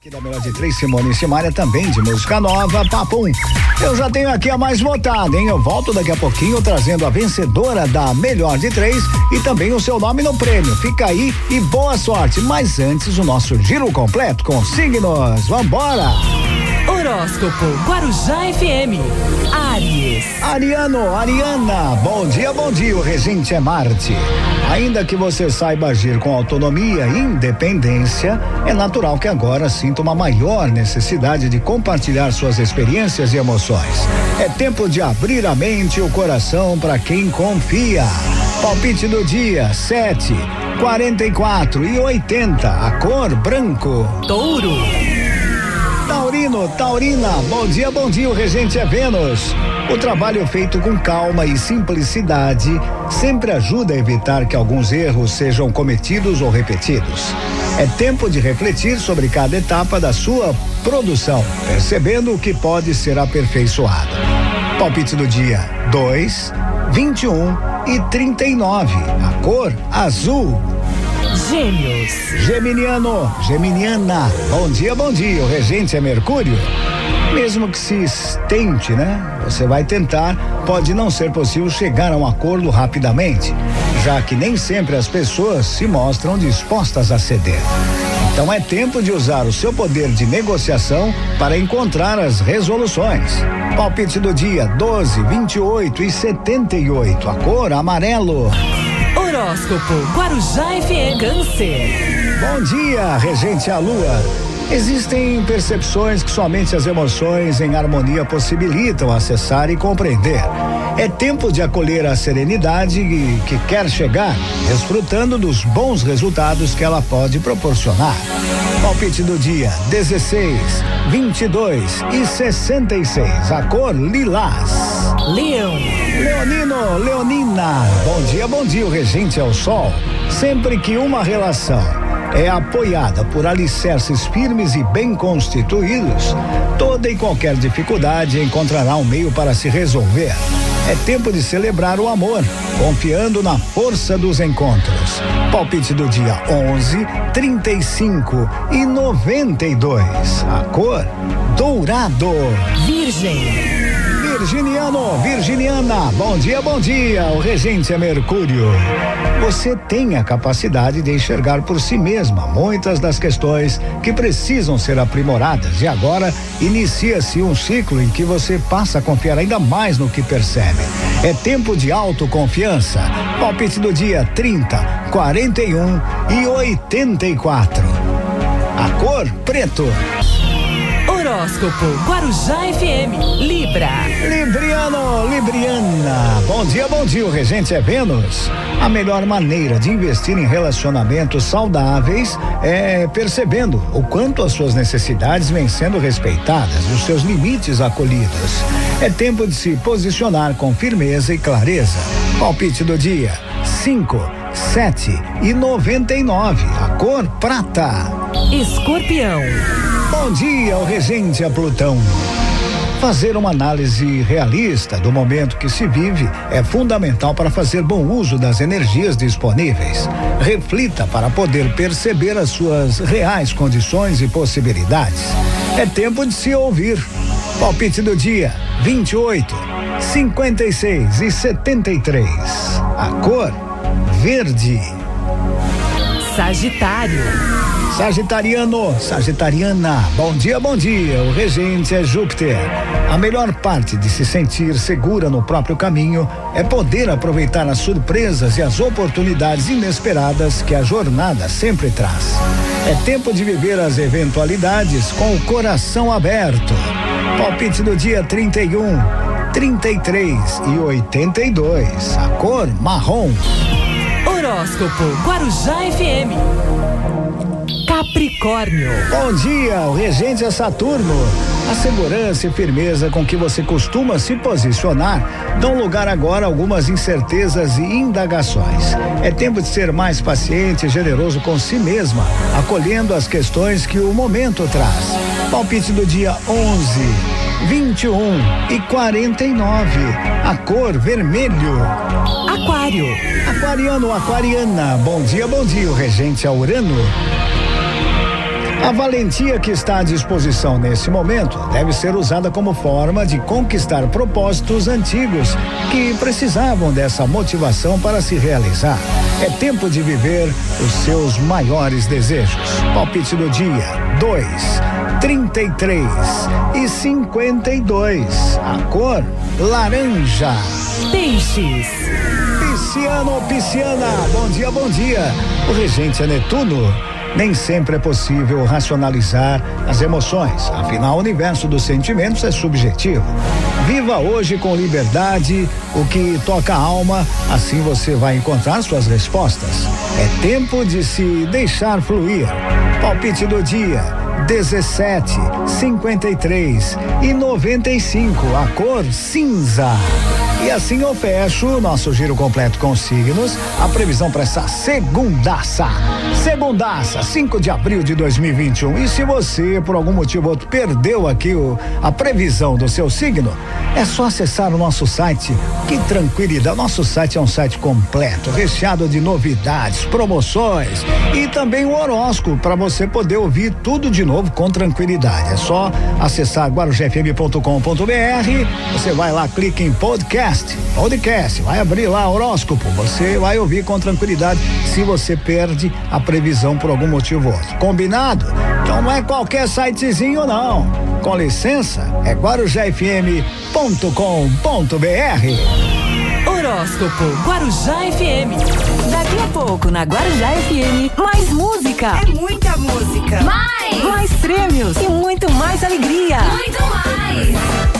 Aqui da melhor de três, Simone Simária também de música nova, Papum. Eu já tenho aqui a mais votada, hein? Eu volto daqui a pouquinho trazendo a vencedora da melhor de três e também o seu nome no prêmio. Fica aí e boa sorte. Mas antes, o nosso giro completo com signos. Vambora! Horóscopo Guarujá FM. Aries. Ariano, Ariana, bom dia, bom dia. O regente é Marte. Ainda que você saiba agir com autonomia e independência, é natural que agora sinta uma maior necessidade de compartilhar suas experiências e emoções. É tempo de abrir a mente e o coração para quem confia. Palpite do dia: 7, 44 e 80. A cor branco. Touro. Taurino, Taurina, bom dia, bom dia, o regente é Vênus. O trabalho feito com calma e simplicidade sempre ajuda a evitar que alguns erros sejam cometidos ou repetidos. É tempo de refletir sobre cada etapa da sua produção, percebendo o que pode ser aperfeiçoado. Palpite do dia: 2, 21 e 39. A cor azul. Gêmeos. Geminiano, Geminiana, bom dia, bom dia. O regente é Mercúrio. Mesmo que se tente, né? Você vai tentar, pode não ser possível chegar a um acordo rapidamente, já que nem sempre as pessoas se mostram dispostas a ceder. Então é tempo de usar o seu poder de negociação para encontrar as resoluções. Palpite do dia 12, 28 e 78. A cor amarelo. Horóscopo Guarujá FM. Câncer. Bom dia, regente a lua. Existem percepções que somente as emoções em harmonia possibilitam acessar e compreender. É tempo de acolher a serenidade que quer chegar, desfrutando dos bons resultados que ela pode proporcionar. Palpite do dia: 16, 22 e 66. A cor lilás. Leão. Leonino, Bom dia, bom dia, o regente é o sol. Sempre que uma relação é apoiada por alicerces firmes e bem constituídos, toda e qualquer dificuldade encontrará um meio para se resolver. É tempo de celebrar o amor, confiando na força dos encontros. Palpite do dia 11, 35 e 92. A cor dourado. Virgem. Virginiano, Virginiana, bom dia, bom dia. O regente é Mercúrio. Você tem a capacidade de enxergar por si mesma muitas das questões que precisam ser aprimoradas e agora inicia-se um ciclo em que você passa a confiar ainda mais no que percebe. É tempo de autoconfiança. Palpite do dia 30, 41 e 84. A cor preto. Horóscopo Guarujá FM. Libra. Libriano, Libriana. Bom dia, bom dia. O regente é Vênus. A melhor maneira de investir em relacionamentos saudáveis é percebendo o quanto as suas necessidades vêm sendo respeitadas e os seus limites acolhidos. É tempo de se posicionar com firmeza e clareza. Palpite do dia: 5, 7 e 99. A cor prata. Escorpião. Bom dia, o regente a Plutão. Fazer uma análise realista do momento que se vive é fundamental para fazer bom uso das energias disponíveis. Reflita para poder perceber as suas reais condições e possibilidades. É tempo de se ouvir. Palpite do dia: 28, 56 e 73. A cor verde. Sagitário. Sagitariano, Sagitariana, bom dia, bom dia. O regente é Júpiter. A melhor parte de se sentir segura no próprio caminho é poder aproveitar as surpresas e as oportunidades inesperadas que a jornada sempre traz. É tempo de viver as eventualidades com o coração aberto. Palpite do dia 31, 33 e 82. A cor marrom. Horóscopo Guarujá FM. Capricórnio. Bom dia, o regente é Saturno. A segurança e firmeza com que você costuma se posicionar dão lugar agora a algumas incertezas e indagações. É tempo de ser mais paciente e generoso com si mesma, acolhendo as questões que o momento traz. Palpite do dia 11, 21 e 49. A cor vermelho. Aquário. Aquariano, aquariana. Bom dia, bom dia. O regente é Urano. A valentia que está à disposição nesse momento deve ser usada como forma de conquistar propósitos antigos que precisavam dessa motivação para se realizar. É tempo de viver os seus maiores desejos. Palpite do dia: 2, 33 e 52. A cor laranja. Peixes. Pisciano ou pisciana, bom dia, bom dia. O regente é Netuno. Nem sempre é possível racionalizar as emoções, afinal, o universo dos sentimentos é subjetivo. Viva hoje com liberdade o que toca a alma, assim você vai encontrar suas respostas. É tempo de se deixar fluir. Palpite do dia: 17, 53 e 95, a cor cinza. E assim eu fecho o nosso giro completo com signos. A previsão para essa segundaça. Segundaça, 5 de abril de 2021. E se você, por algum motivo ou outro, perdeu aqui o, a previsão do seu signo, é só acessar o nosso site. Que tranquilidade. Nosso site é um site completo, recheado de novidades, promoções e também o horóscopo para você poder ouvir tudo de novo com tranquilidade. É só acessar guarujfm.com.br. Você vai lá, clica em podcast podcast, podcast, vai abrir lá horóscopo, você vai ouvir com tranquilidade se você perde a previsão por algum motivo ou outro. Combinado? Então não é qualquer sitezinho não. Com licença, é guarujafm.com.br. Horóscopo Guarujá FM. Daqui a pouco na Guarujá FM, mais música. É muita música. Mais! Mais prêmios e muito mais alegria. Muito mais.